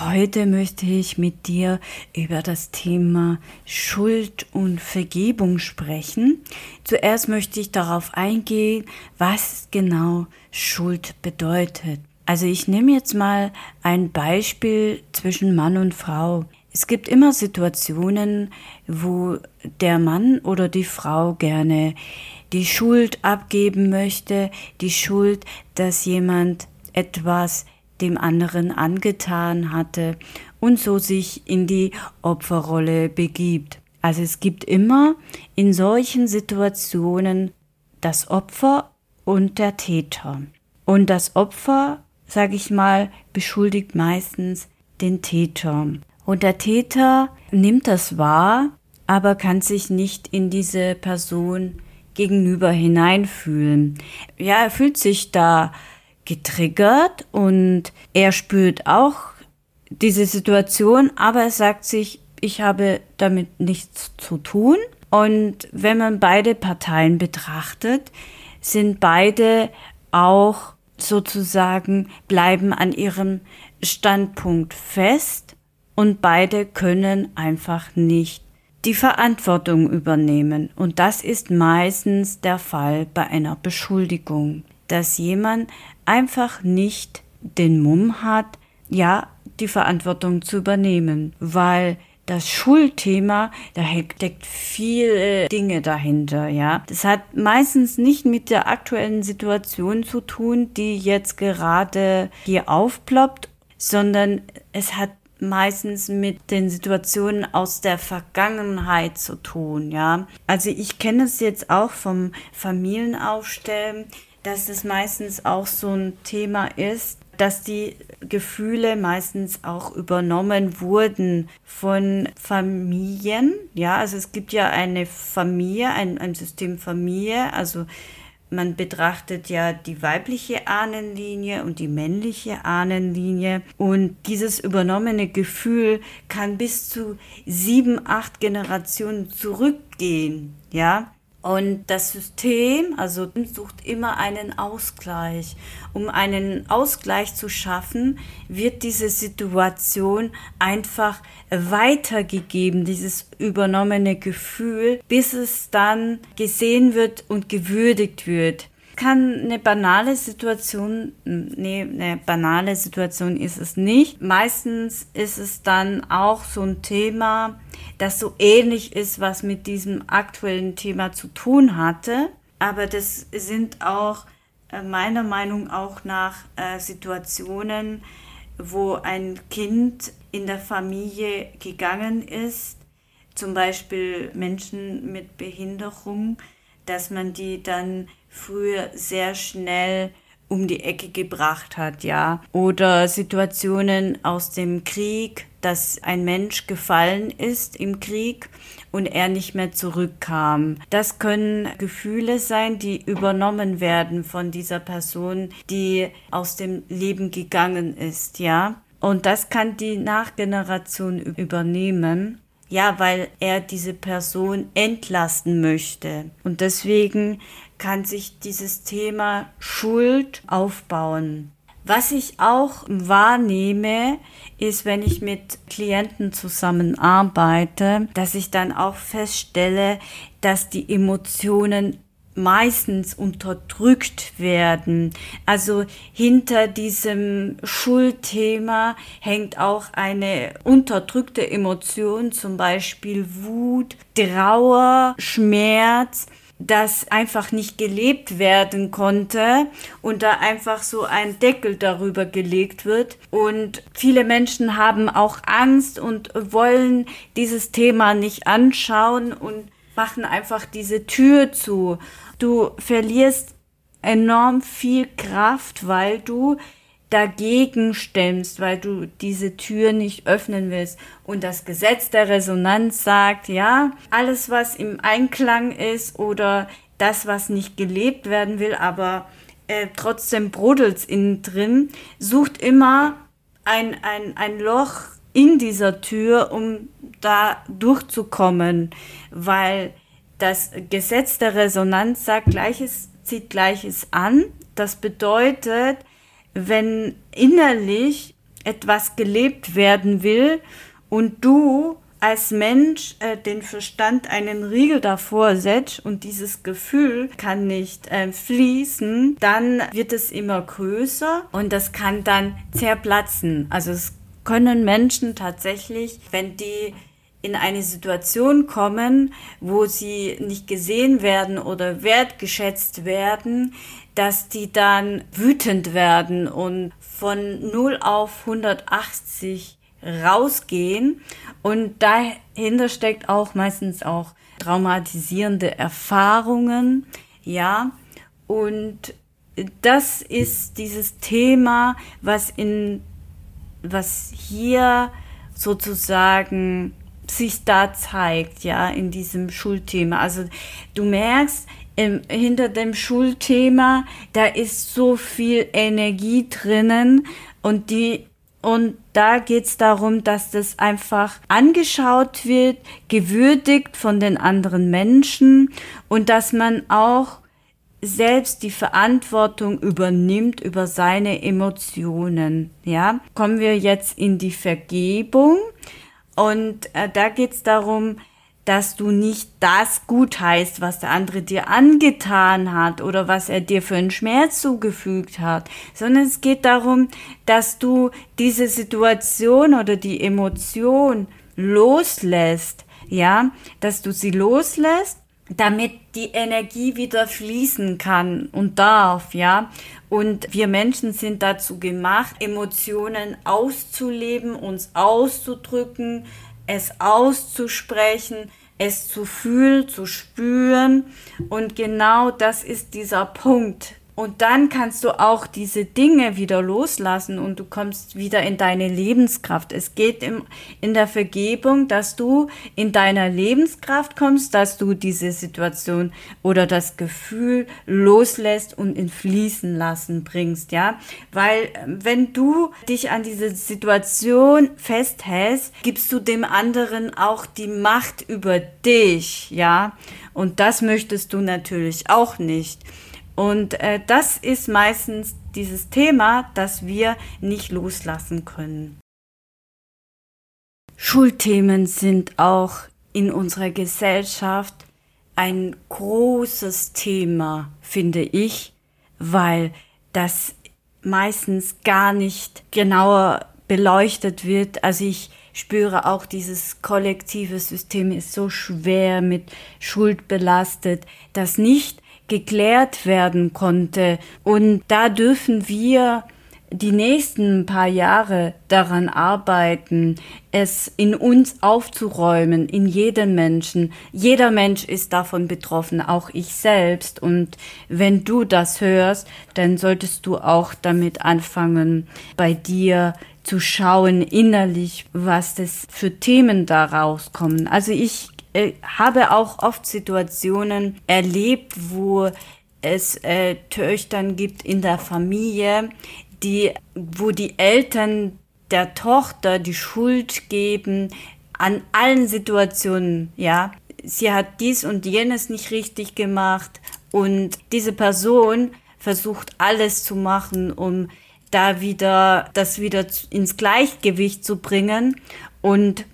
Heute möchte ich mit dir über das Thema Schuld und Vergebung sprechen. Zuerst möchte ich darauf eingehen, was genau Schuld bedeutet. Also ich nehme jetzt mal ein Beispiel zwischen Mann und Frau. Es gibt immer Situationen, wo der Mann oder die Frau gerne die Schuld abgeben möchte, die Schuld, dass jemand etwas dem anderen angetan hatte und so sich in die Opferrolle begibt. Also es gibt immer in solchen Situationen das Opfer und der Täter. Und das Opfer, sage ich mal, beschuldigt meistens den Täter. Und der Täter nimmt das wahr, aber kann sich nicht in diese Person gegenüber hineinfühlen. Ja, er fühlt sich da getriggert und er spürt auch diese Situation, aber er sagt sich, ich habe damit nichts zu tun. Und wenn man beide Parteien betrachtet, sind beide auch sozusagen bleiben an ihrem Standpunkt fest und beide können einfach nicht die Verantwortung übernehmen. Und das ist meistens der Fall bei einer Beschuldigung, dass jemand einfach nicht den Mumm hat, ja, die Verantwortung zu übernehmen, weil das Schulthema, da steckt viele Dinge dahinter, ja. Das hat meistens nicht mit der aktuellen Situation zu tun, die jetzt gerade hier aufploppt, sondern es hat meistens mit den Situationen aus der Vergangenheit zu tun, ja. Also ich kenne es jetzt auch vom Familienaufstellen dass es meistens auch so ein Thema ist, dass die Gefühle meistens auch übernommen wurden von Familien. Ja, also es gibt ja eine Familie, ein, ein System Familie, also man betrachtet ja die weibliche Ahnenlinie und die männliche Ahnenlinie und dieses übernommene Gefühl kann bis zu sieben, acht Generationen zurückgehen, ja. Und das System, also sucht immer einen Ausgleich. Um einen Ausgleich zu schaffen, wird diese Situation einfach weitergegeben, dieses übernommene Gefühl, bis es dann gesehen wird und gewürdigt wird kann eine banale Situation, nee, eine banale Situation ist es nicht. Meistens ist es dann auch so ein Thema, das so ähnlich ist, was mit diesem aktuellen Thema zu tun hatte. Aber das sind auch äh, meiner Meinung auch nach äh, Situationen, wo ein Kind in der Familie gegangen ist, zum Beispiel Menschen mit Behinderung, dass man die dann früher sehr schnell um die Ecke gebracht hat, ja. Oder Situationen aus dem Krieg, dass ein Mensch gefallen ist im Krieg und er nicht mehr zurückkam. Das können Gefühle sein, die übernommen werden von dieser Person, die aus dem Leben gegangen ist, ja. Und das kann die Nachgeneration übernehmen. Ja, weil er diese Person entlasten möchte. Und deswegen kann sich dieses Thema Schuld aufbauen. Was ich auch wahrnehme, ist, wenn ich mit Klienten zusammenarbeite, dass ich dann auch feststelle, dass die Emotionen meistens unterdrückt werden. Also hinter diesem Schuldthema hängt auch eine unterdrückte Emotion, zum Beispiel Wut, Trauer, Schmerz das einfach nicht gelebt werden konnte und da einfach so ein Deckel darüber gelegt wird. Und viele Menschen haben auch Angst und wollen dieses Thema nicht anschauen und machen einfach diese Tür zu. Du verlierst enorm viel Kraft, weil du dagegen stemmst, weil du diese Tür nicht öffnen willst. Und das Gesetz der Resonanz sagt, ja, alles, was im Einklang ist oder das, was nicht gelebt werden will, aber äh, trotzdem brodelt's innen drin, sucht immer ein, ein, ein Loch in dieser Tür, um da durchzukommen, weil das Gesetz der Resonanz sagt, Gleiches zieht Gleiches an. Das bedeutet, wenn innerlich etwas gelebt werden will und du als Mensch äh, den Verstand einen Riegel davor setzt und dieses Gefühl kann nicht äh, fließen, dann wird es immer größer und das kann dann zerplatzen. Also es können Menschen tatsächlich, wenn die in eine Situation kommen, wo sie nicht gesehen werden oder wertgeschätzt werden, dass die dann wütend werden und von 0 auf 180 rausgehen. Und dahinter steckt auch meistens auch traumatisierende Erfahrungen, ja. Und das ist dieses Thema, was in, was hier sozusagen sich da zeigt, ja, in diesem Schulthema. Also du merkst, im, hinter dem Schulthema, da ist so viel Energie drinnen und die und da geht's darum, dass das einfach angeschaut wird, gewürdigt von den anderen Menschen und dass man auch selbst die Verantwortung übernimmt über seine Emotionen. Ja, kommen wir jetzt in die Vergebung. Und äh, da geht's darum, dass du nicht das gut heißt, was der andere dir angetan hat oder was er dir für einen Schmerz zugefügt hat, sondern es geht darum, dass du diese Situation oder die Emotion loslässt, ja, dass du sie loslässt, damit die Energie wieder fließen kann und darf, ja. Und wir Menschen sind dazu gemacht, Emotionen auszuleben, uns auszudrücken, es auszusprechen, es zu fühlen, zu spüren. Und genau das ist dieser Punkt, und dann kannst du auch diese Dinge wieder loslassen und du kommst wieder in deine Lebenskraft. Es geht im, in der Vergebung, dass du in deiner Lebenskraft kommst, dass du diese Situation oder das Gefühl loslässt und in Fließen lassen bringst, ja. Weil wenn du dich an diese Situation festhältst, gibst du dem anderen auch die Macht über dich, ja. Und das möchtest du natürlich auch nicht. Und äh, das ist meistens dieses Thema, das wir nicht loslassen können. Schulthemen sind auch in unserer Gesellschaft ein großes Thema, finde ich, weil das meistens gar nicht genauer beleuchtet wird. Also ich spüre auch, dieses kollektive System ist so schwer mit Schuld belastet, dass nicht geklärt werden konnte. Und da dürfen wir die nächsten paar Jahre daran arbeiten, es in uns aufzuräumen, in jedem Menschen. Jeder Mensch ist davon betroffen, auch ich selbst. Und wenn du das hörst, dann solltest du auch damit anfangen, bei dir zu schauen innerlich, was das für Themen da rauskommen. Also ich äh, habe auch oft Situationen erlebt, wo es äh, Töchtern gibt in der Familie, die, wo die Eltern der Tochter die Schuld geben an allen Situationen, ja. Sie hat dies und jenes nicht richtig gemacht und diese Person versucht alles zu machen, um da wieder, das wieder ins Gleichgewicht zu bringen und,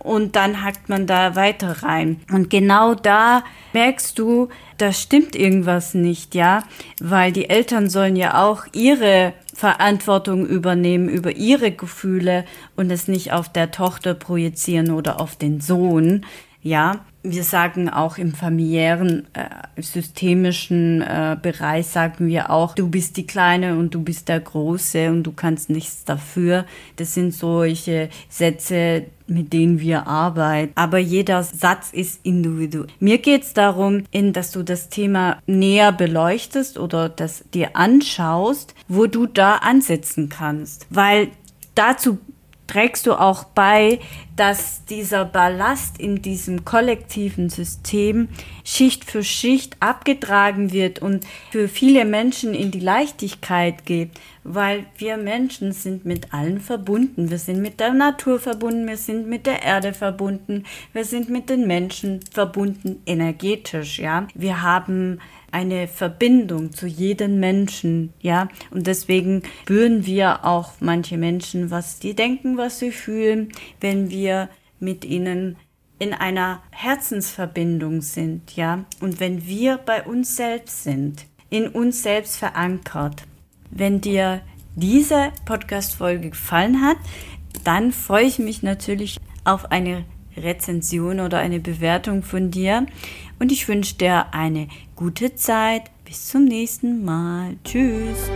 und dann hackt man da weiter rein. Und genau da merkst du, da stimmt irgendwas nicht, ja, weil die Eltern sollen ja auch ihre Verantwortung übernehmen über ihre Gefühle und es nicht auf der Tochter projizieren oder auf den Sohn, ja. Wir sagen auch im familiären, äh, systemischen äh, Bereich, sagen wir auch, du bist die Kleine und du bist der Große und du kannst nichts dafür. Das sind solche Sätze, mit denen wir arbeiten. Aber jeder Satz ist individuell. Mir geht es darum, in, dass du das Thema näher beleuchtest oder das dir anschaust, wo du da ansetzen kannst. Weil dazu trägst du auch bei, dass dieser Ballast in diesem kollektiven System Schicht für Schicht abgetragen wird und für viele Menschen in die Leichtigkeit geht, weil wir Menschen sind mit allen verbunden. Wir sind mit der Natur verbunden, wir sind mit der Erde verbunden, wir sind mit den Menschen verbunden energetisch, ja. Wir haben eine Verbindung zu jedem Menschen, ja. Und deswegen spüren wir auch manche Menschen, was die denken, was sie fühlen, wenn wir mit ihnen in einer Herzensverbindung sind, ja. Und wenn wir bei uns selbst sind, in uns selbst verankert. Wenn dir diese Podcast-Folge gefallen hat, dann freue ich mich natürlich auf eine Rezension oder eine Bewertung von dir. Und ich wünsche dir eine gute Zeit. Bis zum nächsten Mal. Tschüss.